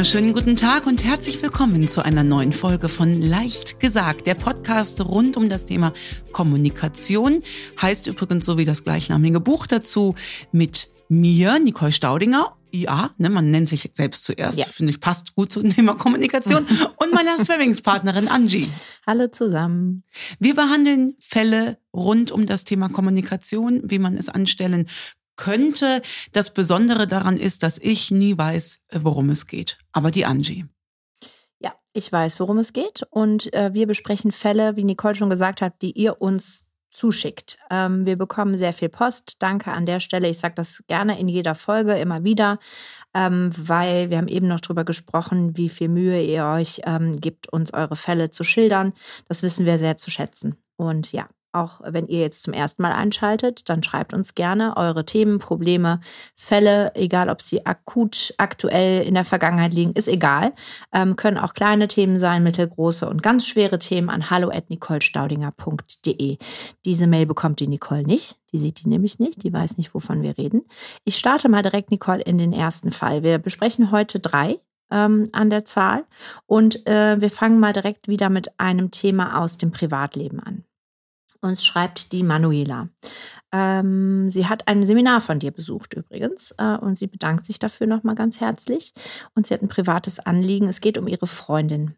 wunderschönen guten Tag und herzlich willkommen zu einer neuen Folge von Leicht gesagt, der Podcast rund um das Thema Kommunikation. Heißt übrigens so wie das gleichnamige Buch dazu mit mir, Nicole Staudinger. Ja, ne, man nennt sich selbst zuerst, ja. finde ich, passt gut zum Thema Kommunikation. und meiner Swimmings-Partnerin Angie. Hallo zusammen. Wir behandeln Fälle rund um das Thema Kommunikation, wie man es anstellen könnte. Das Besondere daran ist, dass ich nie weiß, worum es geht. Aber die Angie. Ja, ich weiß, worum es geht. Und äh, wir besprechen Fälle, wie Nicole schon gesagt hat, die ihr uns zuschickt. Ähm, wir bekommen sehr viel Post. Danke an der Stelle. Ich sage das gerne in jeder Folge immer wieder, ähm, weil wir haben eben noch darüber gesprochen, wie viel Mühe ihr euch ähm, gibt, uns eure Fälle zu schildern. Das wissen wir sehr zu schätzen. Und ja, auch wenn ihr jetzt zum ersten Mal einschaltet, dann schreibt uns gerne eure Themen, Probleme, Fälle, egal ob sie akut, aktuell in der Vergangenheit liegen, ist egal. Ähm, können auch kleine Themen sein, mittelgroße und ganz schwere Themen an hallo@nicolestaudinger.de. Diese Mail bekommt die Nicole nicht. Die sieht die nämlich nicht. Die weiß nicht, wovon wir reden. Ich starte mal direkt, Nicole, in den ersten Fall. Wir besprechen heute drei ähm, an der Zahl und äh, wir fangen mal direkt wieder mit einem Thema aus dem Privatleben an. Uns schreibt die Manuela. Ähm, sie hat ein Seminar von dir besucht übrigens äh, und sie bedankt sich dafür nochmal ganz herzlich. Und sie hat ein privates Anliegen. Es geht um ihre Freundin.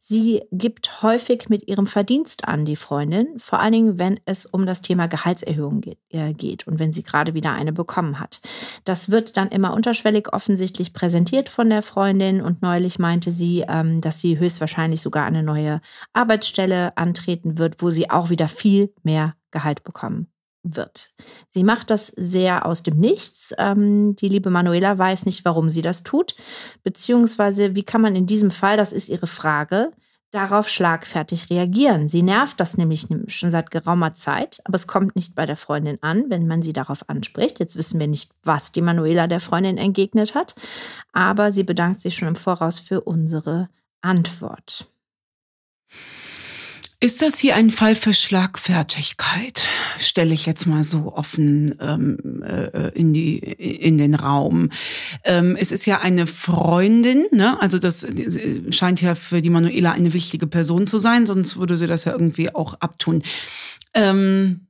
Sie gibt häufig mit ihrem Verdienst an die Freundin, vor allen Dingen, wenn es um das Thema Gehaltserhöhung äh, geht und wenn sie gerade wieder eine bekommen hat. Das wird dann immer unterschwellig offensichtlich präsentiert von der Freundin und neulich meinte sie, ähm, dass sie höchstwahrscheinlich sogar eine neue Arbeitsstelle antreten wird, wo sie auch wieder viel mehr Gehalt bekommen wird. Sie macht das sehr aus dem Nichts. Ähm, die liebe Manuela weiß nicht, warum sie das tut, beziehungsweise wie kann man in diesem Fall, das ist ihre Frage, darauf schlagfertig reagieren. Sie nervt das nämlich schon seit geraumer Zeit, aber es kommt nicht bei der Freundin an, wenn man sie darauf anspricht. Jetzt wissen wir nicht, was die Manuela der Freundin entgegnet hat, aber sie bedankt sich schon im Voraus für unsere Antwort. Ist das hier ein Fall für Schlagfertigkeit? Stelle ich jetzt mal so offen ähm, äh, in, die, in den Raum. Ähm, es ist ja eine Freundin, ne? also das scheint ja für die Manuela eine wichtige Person zu sein, sonst würde sie das ja irgendwie auch abtun. Ähm,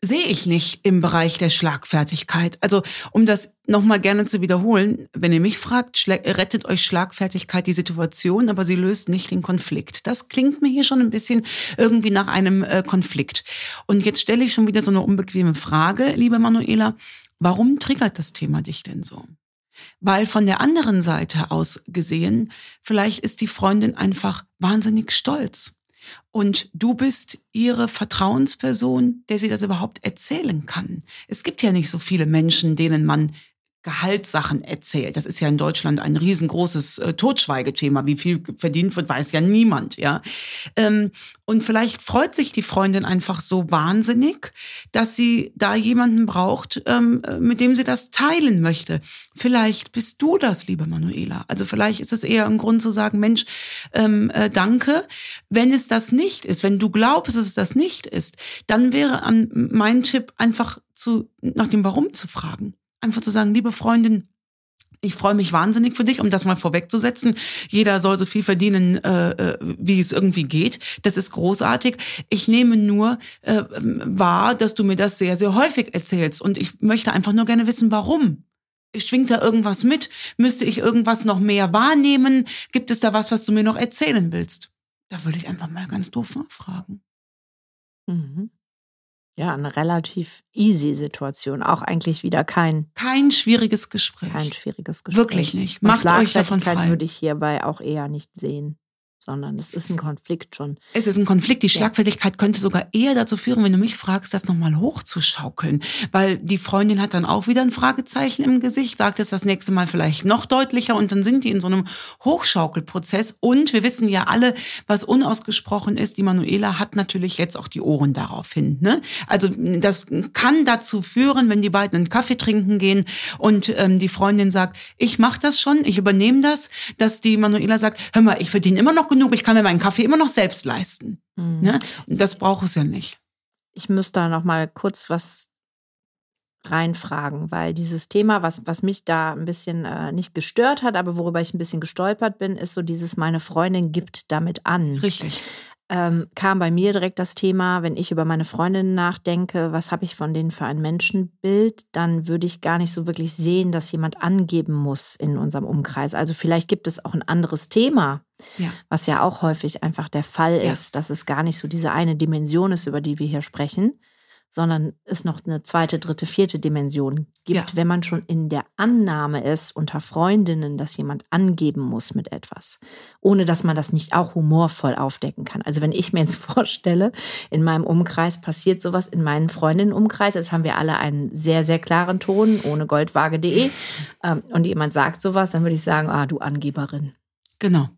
sehe ich nicht im Bereich der Schlagfertigkeit. Also um das nochmal gerne zu wiederholen, wenn ihr mich fragt, rettet euch Schlagfertigkeit die Situation, aber sie löst nicht den Konflikt. Das klingt mir hier schon ein bisschen irgendwie nach einem äh, Konflikt. Und jetzt stelle ich schon wieder so eine unbequeme Frage, liebe Manuela. Warum triggert das Thema dich denn so? Weil von der anderen Seite aus gesehen, vielleicht ist die Freundin einfach wahnsinnig stolz und du bist ihre Vertrauensperson, der sie das überhaupt erzählen kann. Es gibt ja nicht so viele Menschen, denen man Gehaltssachen erzählt. Das ist ja in Deutschland ein riesengroßes äh, Totschweigethema. Wie viel verdient wird, weiß ja niemand, ja. Ähm, und vielleicht freut sich die Freundin einfach so wahnsinnig, dass sie da jemanden braucht, ähm, mit dem sie das teilen möchte. Vielleicht bist du das, liebe Manuela. Also vielleicht ist es eher ein Grund zu sagen, Mensch, ähm, äh, danke. Wenn es das nicht ist, wenn du glaubst, dass es das nicht ist, dann wäre an mein Tipp einfach zu, nach dem Warum zu fragen. Einfach zu sagen, liebe Freundin, ich freue mich wahnsinnig für dich, um das mal vorwegzusetzen. Jeder soll so viel verdienen, äh, äh, wie es irgendwie geht. Das ist großartig. Ich nehme nur äh, wahr, dass du mir das sehr, sehr häufig erzählst. Und ich möchte einfach nur gerne wissen, warum. Schwingt da irgendwas mit? Müsste ich irgendwas noch mehr wahrnehmen? Gibt es da was, was du mir noch erzählen willst? Da würde ich einfach mal ganz doof nachfragen. Mhm ja, eine relativ easy Situation. Auch eigentlich wieder kein. Kein schwieriges Gespräch. Kein schwieriges Gespräch. Wirklich nicht. Macht euch davon frei. würde ich hierbei auch eher nicht sehen sondern es ist ein Konflikt schon. Es ist ein Konflikt. Die Schlagfertigkeit ja. könnte sogar eher dazu führen, wenn du mich fragst, das nochmal hochzuschaukeln. Weil die Freundin hat dann auch wieder ein Fragezeichen im Gesicht, sagt es das nächste Mal vielleicht noch deutlicher und dann sind die in so einem Hochschaukelprozess. Und wir wissen ja alle, was unausgesprochen ist. Die Manuela hat natürlich jetzt auch die Ohren darauf hin. Ne? Also das kann dazu führen, wenn die beiden einen Kaffee trinken gehen und ähm, die Freundin sagt, ich mache das schon, ich übernehme das, dass die Manuela sagt, hör mal, ich verdiene immer noch genug genug, ich kann mir meinen Kaffee immer noch selbst leisten. Mhm. Ne? Das braucht es ja nicht. Ich müsste da noch mal kurz was reinfragen, weil dieses Thema, was, was mich da ein bisschen äh, nicht gestört hat, aber worüber ich ein bisschen gestolpert bin, ist so dieses, meine Freundin gibt damit an. Richtig. Ähm, kam bei mir direkt das Thema, wenn ich über meine Freundin nachdenke, was habe ich von denen für ein Menschenbild, dann würde ich gar nicht so wirklich sehen, dass jemand angeben muss in unserem Umkreis. Also vielleicht gibt es auch ein anderes Thema, Ja. was ja auch häufig einfach der Fall Ja. ist, dass es gar nicht so diese eine Dimension ist, über die wir hier sprechen, sondern es noch eine zweite, dritte, vierte Dimension gibt, Ja. wenn man schon in der Annahme ist unter Freundinnen, dass jemand angeben muss mit etwas, ohne dass man das nicht auch humorvoll aufdecken kann. Also wenn ich mir jetzt vorstelle, in meinem Umkreis passiert sowas, in meinen Freundinnenumkreis, jetzt haben wir alle einen sehr, sehr klaren Ton, ohne goldwaage.de, ähm, und jemand sagt sowas, dann würde ich sagen, ah, du Angeberin. Genau.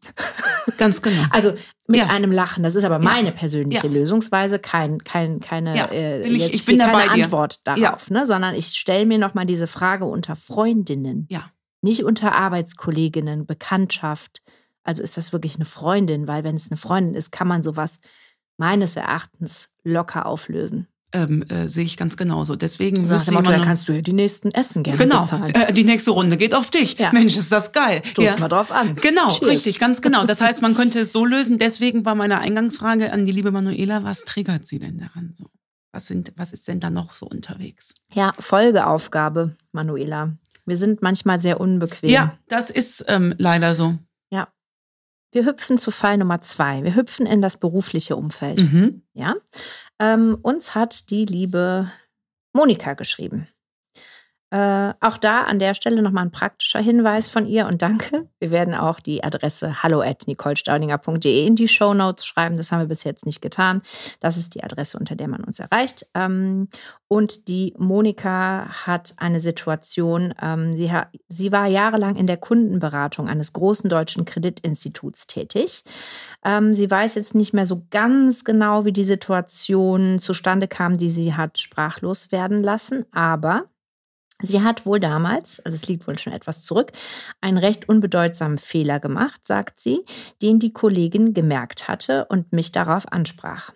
Ganz genau. Also mit Ja. einem Lachen. Das ist aber meine persönliche Ja. Lösungsweise, kein, kein, keine, Ja, äh, ich- ich bin hier da keine dir. Antwort darauf, Ja. ne? sondern ich stelle mir nochmal diese Frage unter Freundinnen, Ja. nicht unter Arbeitskolleginnen, Bekanntschaft. Also ist das wirklich eine Freundin? Weil wenn es eine Freundin ist, kann man sowas meines Erachtens locker auflösen. Ähm, äh, sehe ich ganz genauso. Deswegen So nach dem Motto, da noch- kannst du ja die nächsten Essen gerne Genau, bezahlen. äh, die nächste Runde geht auf dich. Ja. Mensch, ist das geil. Stoß mal drauf an. Genau, Cheers. richtig, ganz genau. Das heißt, man könnte es so lösen. Deswegen war meine Eingangsfrage an die liebe Manuela, was triggert sie denn daran so? Was, sind, was ist denn da noch so unterwegs? Ja, Folgeaufgabe, Manuela. Wir sind manchmal sehr unbequem. Ja, das ist ähm, leider so. Wir hüpfen zu Fall Nummer zwei. Wir hüpfen in das berufliche Umfeld. Mhm. Ja. Ähm, uns hat die liebe Monika geschrieben. Äh, auch da an der Stelle nochmal ein praktischer Hinweis von ihr und danke. Wir werden auch die Adresse hallo at nicolestaudinger.de in die Show Notes schreiben. Das haben wir bis jetzt nicht getan. Das ist die Adresse, unter der man uns erreicht. Ähm, und die Monika hat eine Situation, ähm, sie, ha sie war jahrelang in der Kundenberatung eines großen deutschen Kreditinstituts tätig. Ähm, sie weiß jetzt nicht mehr so ganz genau, wie die Situation zustande kam, die sie hat sprachlos werden lassen, aber Sie hat wohl damals, also es liegt wohl schon etwas zurück, einen recht unbedeutsamen Fehler gemacht, sagt sie, den die Kollegin gemerkt hatte und mich darauf ansprach.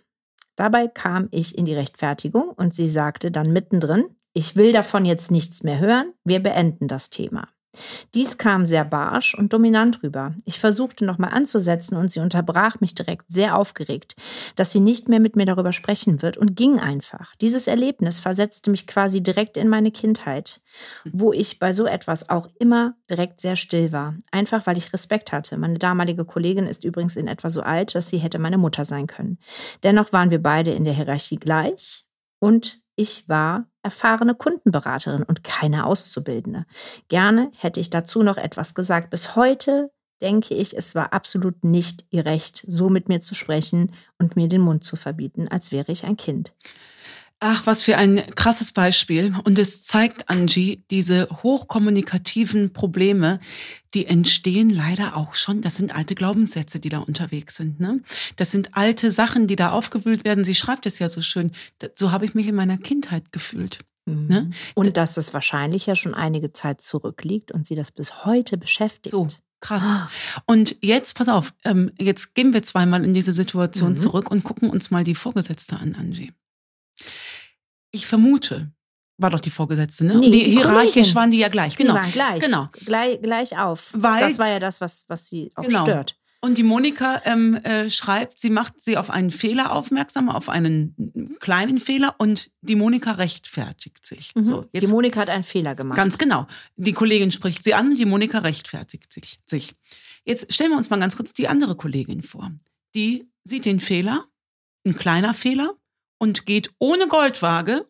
Dabei kam ich in die Rechtfertigung und sie sagte dann mittendrin, ich will davon jetzt nichts mehr hören, wir beenden das Thema. Dies kam sehr barsch und dominant rüber. Ich versuchte nochmal anzusetzen und sie unterbrach mich direkt sehr aufgeregt, dass sie nicht mehr mit mir darüber sprechen wird und ging einfach. Dieses Erlebnis versetzte mich quasi direkt in meine Kindheit, wo ich bei so etwas auch immer direkt sehr still war. Einfach weil ich Respekt hatte. Meine damalige Kollegin ist übrigens in etwa so alt, dass sie hätte meine Mutter sein können. Dennoch waren wir beide in der Hierarchie gleich und ich war erfahrene Kundenberaterin und keine Auszubildende. Gerne hätte ich dazu noch etwas gesagt. Bis heute denke ich, es war absolut nicht ihr Recht, so mit mir zu sprechen und mir den Mund zu verbieten, als wäre ich ein Kind. Ach, was für ein krasses Beispiel. Und es zeigt, Angie, diese hochkommunikativen Probleme, die entstehen leider auch schon. Das sind alte Glaubenssätze, die da unterwegs sind. Ne? Das sind alte Sachen, die da aufgewühlt werden. Sie schreibt es ja so schön. So habe ich mich in meiner Kindheit gefühlt. Ne? Und dass es wahrscheinlich ja schon einige Zeit zurückliegt und sie das bis heute beschäftigt. So, krass. Ah. Und jetzt, pass auf, ähm, jetzt gehen wir zweimal in diese Situation Mhm. zurück und gucken uns mal die Vorgesetzte an, Angie. Ich vermute, war doch die Vorgesetzte, ne? Nee, die, die hierarchisch waren die ja gleich, genau. Die waren gleich, Genau. gleich, gleich auf. Weil- das war ja das, was, was sie auch Genau. stört. Und die Monika ähm, äh, schreibt, sie macht sie auf einen Fehler aufmerksam, auf einen kleinen Fehler und die Monika rechtfertigt sich. Mhm. So, die Monika hat einen Fehler gemacht. Ganz genau. Die Kollegin spricht sie an die Monika rechtfertigt sich, sich. Jetzt stellen wir uns mal ganz kurz die andere Kollegin vor. Die sieht den Fehler, ein kleiner Fehler, und geht ohne Goldwaage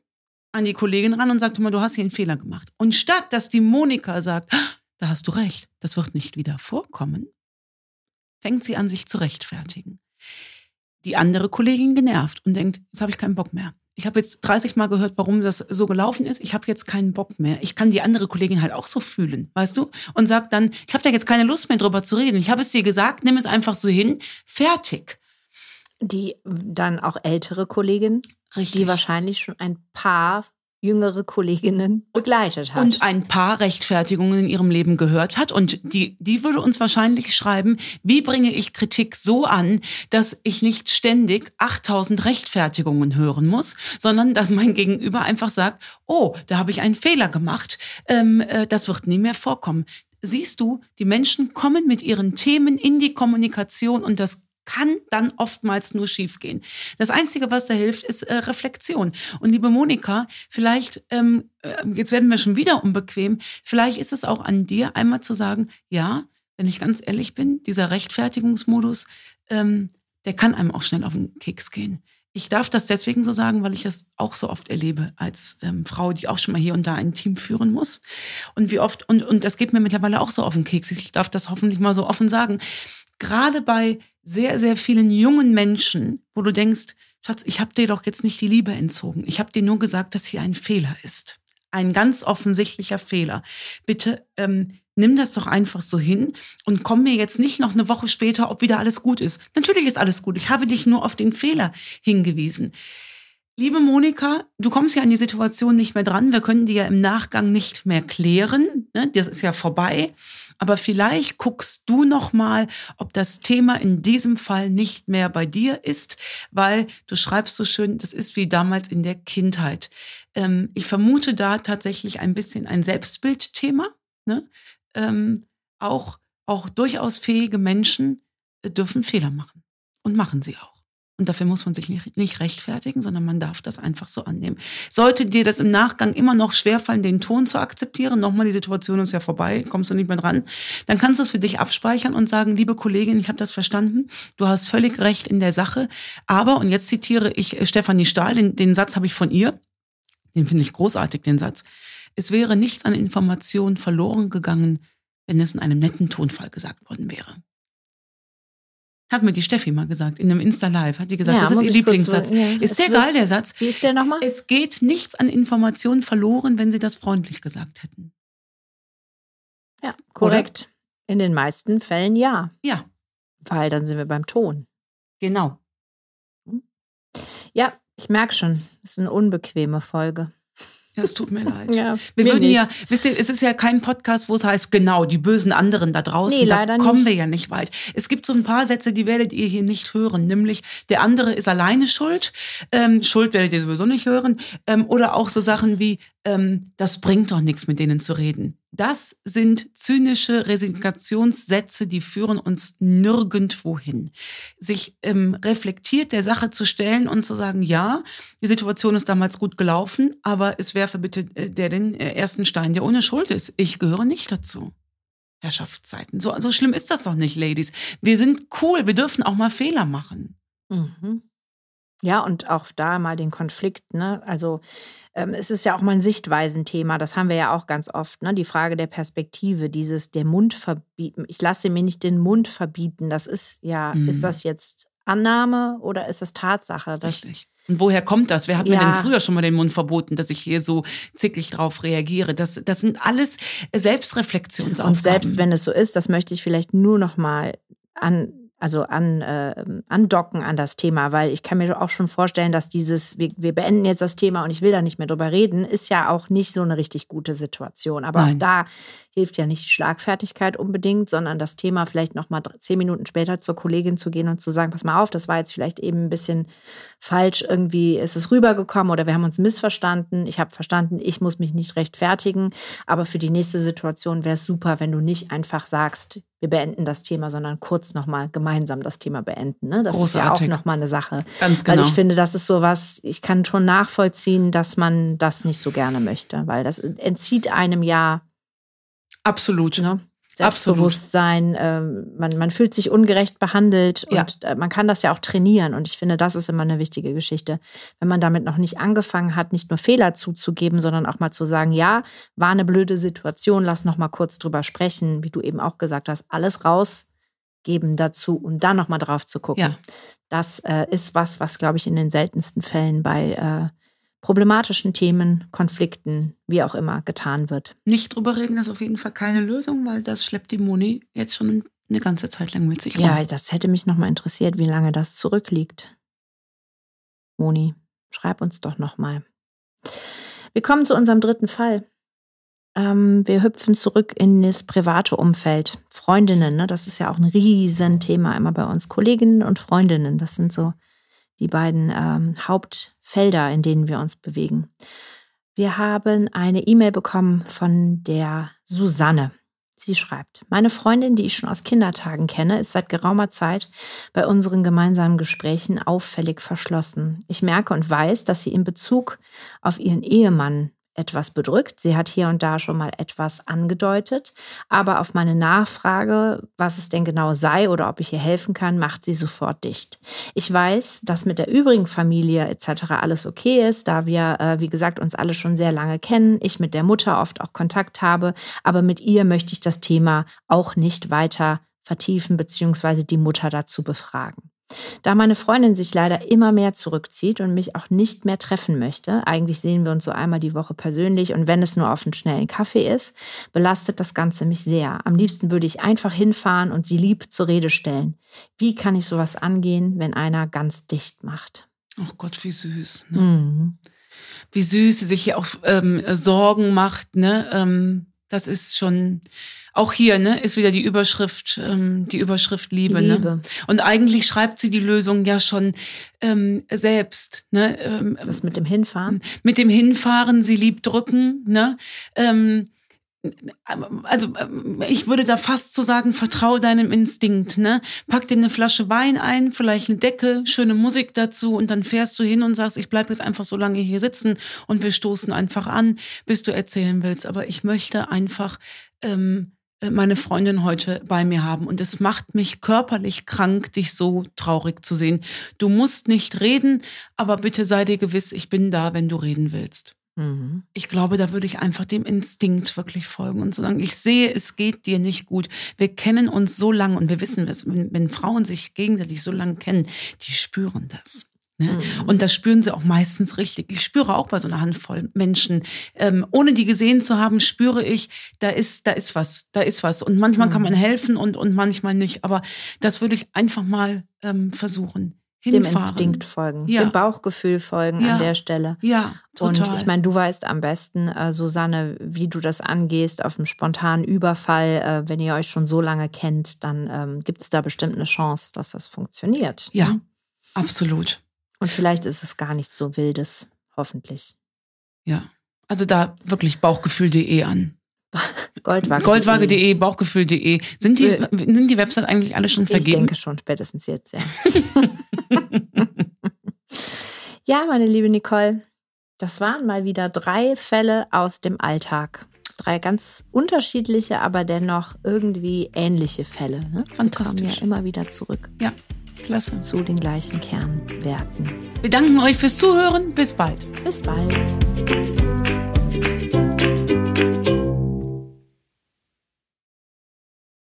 an die Kollegin ran und sagt immer, du hast hier einen Fehler gemacht. Und statt dass die Monika sagt, "Ah, da hast du recht, das wird nicht wieder vorkommen, fängt sie an, sich zu rechtfertigen. Die andere Kollegin genervt und denkt, jetzt habe ich keinen Bock mehr. Ich habe jetzt 30 Mal gehört, warum das so gelaufen ist. Ich habe jetzt keinen Bock mehr. Ich kann die andere Kollegin halt auch so fühlen, weißt du? Und sagt dann, ich habe da jetzt keine Lust mehr drüber zu reden. Ich habe es dir gesagt, nimm es einfach so hin. Fertig. Die dann auch ältere Kollegin, Richtig. die wahrscheinlich schon ein paar jüngere Kolleginnen begleitet hat. Und ein paar Rechtfertigungen in ihrem Leben gehört hat. Und die, die würde uns wahrscheinlich schreiben, wie bringe ich Kritik so an, dass ich nicht ständig 8000 Rechtfertigungen hören muss, sondern dass mein Gegenüber einfach sagt, oh, da habe ich einen Fehler gemacht, ähm, äh, das wird nie mehr vorkommen. Siehst du, die Menschen kommen mit ihren Themen in die Kommunikation und das kann dann oftmals nur schiefgehen. Das Einzige, was da hilft, ist äh, Reflexion. Und liebe Monika, vielleicht, ähm, äh, jetzt werden wir schon wieder unbequem, vielleicht ist es auch an dir, einmal zu sagen, ja, wenn ich ganz ehrlich bin, dieser Rechtfertigungsmodus, ähm, der kann einem auch schnell auf den Keks gehen. Ich darf das deswegen so sagen, weil ich es auch so oft erlebe als ähm, Frau, die auch schon mal hier und da ein Team führen muss. Und wie oft, und, und das geht mir mittlerweile auch so auf den Keks. Ich darf das hoffentlich mal so offen sagen. Gerade bei sehr, sehr vielen jungen Menschen, wo du denkst, Schatz, ich habe dir doch jetzt nicht die Liebe entzogen. Ich habe dir nur gesagt, dass hier ein Fehler ist. Ein ganz offensichtlicher Fehler. Bitte ähm, nimm das doch einfach so hin und komm mir jetzt nicht noch eine Woche später, ob wieder alles gut ist. Natürlich ist alles gut. Ich habe dich nur auf den Fehler hingewiesen. Liebe Monika, du kommst ja an die Situation nicht mehr dran. Wir können die ja im Nachgang nicht mehr klären. Ne? Das ist ja vorbei. Aber vielleicht guckst du noch mal, ob das Thema in diesem Fall nicht mehr bei dir ist, weil du schreibst so schön, das ist wie damals in der Kindheit. Ähm, ich vermute da tatsächlich ein bisschen ein Selbstbildthema. Ne? Ähm, auch, auch durchaus fähige Menschen äh, dürfen Fehler machen und machen sie auch. Und dafür muss man sich nicht, nicht rechtfertigen, sondern man darf das einfach so annehmen. Sollte dir das im Nachgang immer noch schwerfallen, den Ton zu akzeptieren, nochmal die Situation ist ja vorbei, kommst du nicht mehr dran, dann kannst du es für dich abspeichern und sagen, liebe Kollegin, ich habe das verstanden, du hast völlig recht in der Sache, aber, und jetzt zitiere ich äh, Stefanie Stahl, den, den Satz habe ich von ihr, den finde ich großartig, den Satz, es wäre nichts an Informationen verloren gegangen, wenn es in einem netten Tonfall gesagt worden wäre. Hat mir die Steffi mal gesagt, in einem Insta-Live, hat die gesagt, ja, das ist ihr Lieblingssatz. Ja, ist der geil, der Satz? Wie ist der nochmal? Es geht nichts an Informationen verloren, wenn sie das freundlich gesagt hätten. Ja, korrekt. Oder? In den meisten Fällen ja. Ja. Weil dann sind wir beim Ton. Genau. Ja, ich merke schon, es ist eine unbequeme Folge. Ja, es tut mir leid. Ja, wir würden nicht. ja, wisst ihr, es ist ja kein Podcast, wo es heißt, genau, die bösen anderen da draußen, nee, da kommen nicht. wir ja nicht weit. Es gibt so ein paar Sätze, die werdet ihr hier nicht hören, nämlich der andere ist alleine schuld, ähm, Schuld werdet ihr sowieso nicht hören, ähm, oder auch so Sachen wie, ähm, das bringt doch nichts, mit denen zu reden. Das sind zynische Resignationssätze, die führen uns nirgendwo hin. Sich ähm, reflektiert der Sache zu stellen und zu sagen, ja, die Situation ist damals gut gelaufen, aber es werfe bitte äh, der den äh, ersten Stein, der ohne Schuld ist. Ich gehöre nicht dazu. Herrschaftszeiten. So, so schlimm ist das doch nicht, Ladies. Wir sind cool, wir dürfen auch mal Fehler machen. Mhm. Ja, und auch da mal den Konflikt, ne? Also ähm, es ist ja auch mal ein Sichtweisenthema, das haben wir ja auch ganz oft, ne? Die Frage der Perspektive, dieses der Mund verbieten. Ich lasse mir nicht den Mund verbieten. Das ist ja, mhm. ist das jetzt Annahme oder ist es Tatsache? Das, Richtig. Und woher kommt das? Wer hat ja. mir denn früher schon mal den Mund verboten, dass ich hier so zickig drauf reagiere? Das, das sind alles Selbstreflexionsaufgaben. Und selbst wenn es so ist, das möchte ich vielleicht nur noch mal an also an, äh, andocken an das Thema, weil ich kann mir auch schon vorstellen, dass dieses, wir, wir beenden jetzt das Thema und ich will da nicht mehr drüber reden, ist ja auch nicht so eine richtig gute Situation. Aber Nein. auch da hilft ja nicht die Schlagfertigkeit unbedingt, sondern das Thema vielleicht nochmal zehn Minuten später zur Kollegin zu gehen und zu sagen, pass mal auf, das war jetzt vielleicht eben ein bisschen falsch, irgendwie ist es rübergekommen oder wir haben uns missverstanden. Ich habe verstanden, ich muss mich nicht rechtfertigen, aber für die nächste Situation wäre es super, wenn du nicht einfach sagst, wir beenden das Thema, sondern kurz nochmal gemeinsam das Thema beenden. Ne? Das Großartig. ist ja auch nochmal eine Sache. Ganz genau. Weil ich finde, das ist sowas, ich kann schon nachvollziehen, dass man das nicht so gerne möchte, weil das entzieht einem ja. Absolut. Ne? Selbstbewusstsein, äh, man, man fühlt sich ungerecht behandelt ja. und äh, man kann das ja auch trainieren. Und ich finde, das ist immer eine wichtige Geschichte. Wenn man damit noch nicht angefangen hat, nicht nur Fehler zuzugeben, sondern auch mal zu sagen, ja, war eine blöde Situation, lass noch mal kurz drüber sprechen, wie du eben auch gesagt hast, alles rausgeben dazu und dann noch mal drauf zu gucken. Ja. Das äh, ist was, was, glaube ich, in den seltensten Fällen bei äh, problematischen Themen, Konflikten, wie auch immer, getan wird. Nicht drüber reden ist auf jeden Fall keine Lösung, weil das schleppt die Moni jetzt schon eine ganze Zeit lang mit sich rum. Ja, das hätte mich nochmal interessiert, wie lange das zurückliegt. Moni, schreib uns doch nochmal. Wir kommen zu unserem dritten Fall. Ähm, wir hüpfen zurück in das private Umfeld. Freundinnen, ne? das ist ja auch ein Riesenthema immer bei uns. Kolleginnen und Freundinnen, das sind so die beiden ähm, Hauptfelder, in denen wir uns bewegen. Wir haben eine E-Mail bekommen von der Susanne. Sie schreibt, meine Freundin, die ich schon aus Kindertagen kenne, ist seit geraumer Zeit bei unseren gemeinsamen Gesprächen auffällig verschlossen. Ich merke und weiß, dass sie in Bezug auf ihren Ehemann etwas bedrückt. Sie hat hier und da schon mal etwas angedeutet, aber auf meine Nachfrage, was es denn genau sei oder ob ich ihr helfen kann, macht sie sofort dicht. Ich weiß, dass mit der übrigen Familie etc. alles okay ist, da wir, äh, wie gesagt, uns alle schon sehr lange kennen, ich mit der Mutter oft auch Kontakt habe, aber mit ihr möchte ich das Thema auch nicht weiter vertiefen bzw. die Mutter dazu befragen. Da meine Freundin sich leider immer mehr zurückzieht und mich auch nicht mehr treffen möchte, eigentlich sehen wir uns so einmal die Woche persönlich und wenn es nur auf einen schnellen Kaffee ist, belastet das Ganze mich sehr. Am liebsten würde ich einfach hinfahren und sie lieb zur Rede stellen. Wie kann ich sowas angehen, wenn einer ganz dicht macht? Oh Gott, wie süß. Ne? Mhm. Wie süß sie sich hier auch ähm, Sorgen macht. Ne? Ähm, das ist schon auch hier ne, ist wieder die Überschrift, ähm, die Überschrift Liebe. Ne? Liebe. Ne? Und eigentlich schreibt sie die Lösung ja schon ähm, selbst. Ne? Ähm, das mit dem Hinfahren? Mit dem Hinfahren, sie liebt drücken. Ne? Ähm, also ich würde da fast so sagen, vertrau deinem Instinkt, ne? Pack dir eine Flasche Wein ein, vielleicht eine Decke, schöne Musik dazu und dann fährst du hin und sagst, ich bleib jetzt einfach so lange hier sitzen und wir stoßen einfach an, bis du erzählen willst. Aber ich möchte einfach ähm, äh, meine Freundin heute bei mir haben. Und es macht mich körperlich krank, dich so traurig zu sehen. Du musst nicht reden, aber bitte sei dir gewiss, ich bin da, wenn du reden willst. Mhm. Ich glaube, da würde ich einfach dem Instinkt wirklich folgen und sagen, ich sehe, es geht dir nicht gut. Wir kennen uns so lange und wir wissen, wenn, wenn Frauen sich gegenseitig so lange kennen, die spüren das. Ne? Mhm. Und das spüren sie auch meistens richtig. Ich spüre auch bei so einer Handvoll Menschen, ähm, ohne die gesehen zu haben, spüre ich, da ist, da ist was, da ist was. Und manchmal mhm. kann man helfen und, und manchmal nicht. Aber das würde ich einfach mal ähm, versuchen. Hinfahren. Dem Instinkt folgen, ja. dem Bauchgefühl folgen ja. an der Stelle. Ja, total. Und ich meine, du weißt am besten, äh, Susanne, wie du das angehst auf einem spontanen Überfall. Äh, wenn ihr euch schon so lange kennt, dann ähm, gibt es da bestimmt eine Chance, dass das funktioniert. Ja, ne? absolut. Und vielleicht ist es gar nicht so wildes, hoffentlich. Ja, also da wirklich bauchgefühl.de an. Goldwaage.de, Goldwaage Bauchgefühl.de. Sind die, äh, sind die Website eigentlich alle schon vergeben? Ich denke schon, spätestens jetzt, ja. ja, meine liebe Nicole, das waren mal wieder drei Fälle aus dem Alltag. Drei ganz unterschiedliche, aber dennoch irgendwie ähnliche Fälle. Ne? Fantastisch. Wir kommen ja immer wieder zurück. Ja. Klasse. Zu den gleichen Kernwerten. Wir danken euch fürs Zuhören. Bis bald. Bis bald.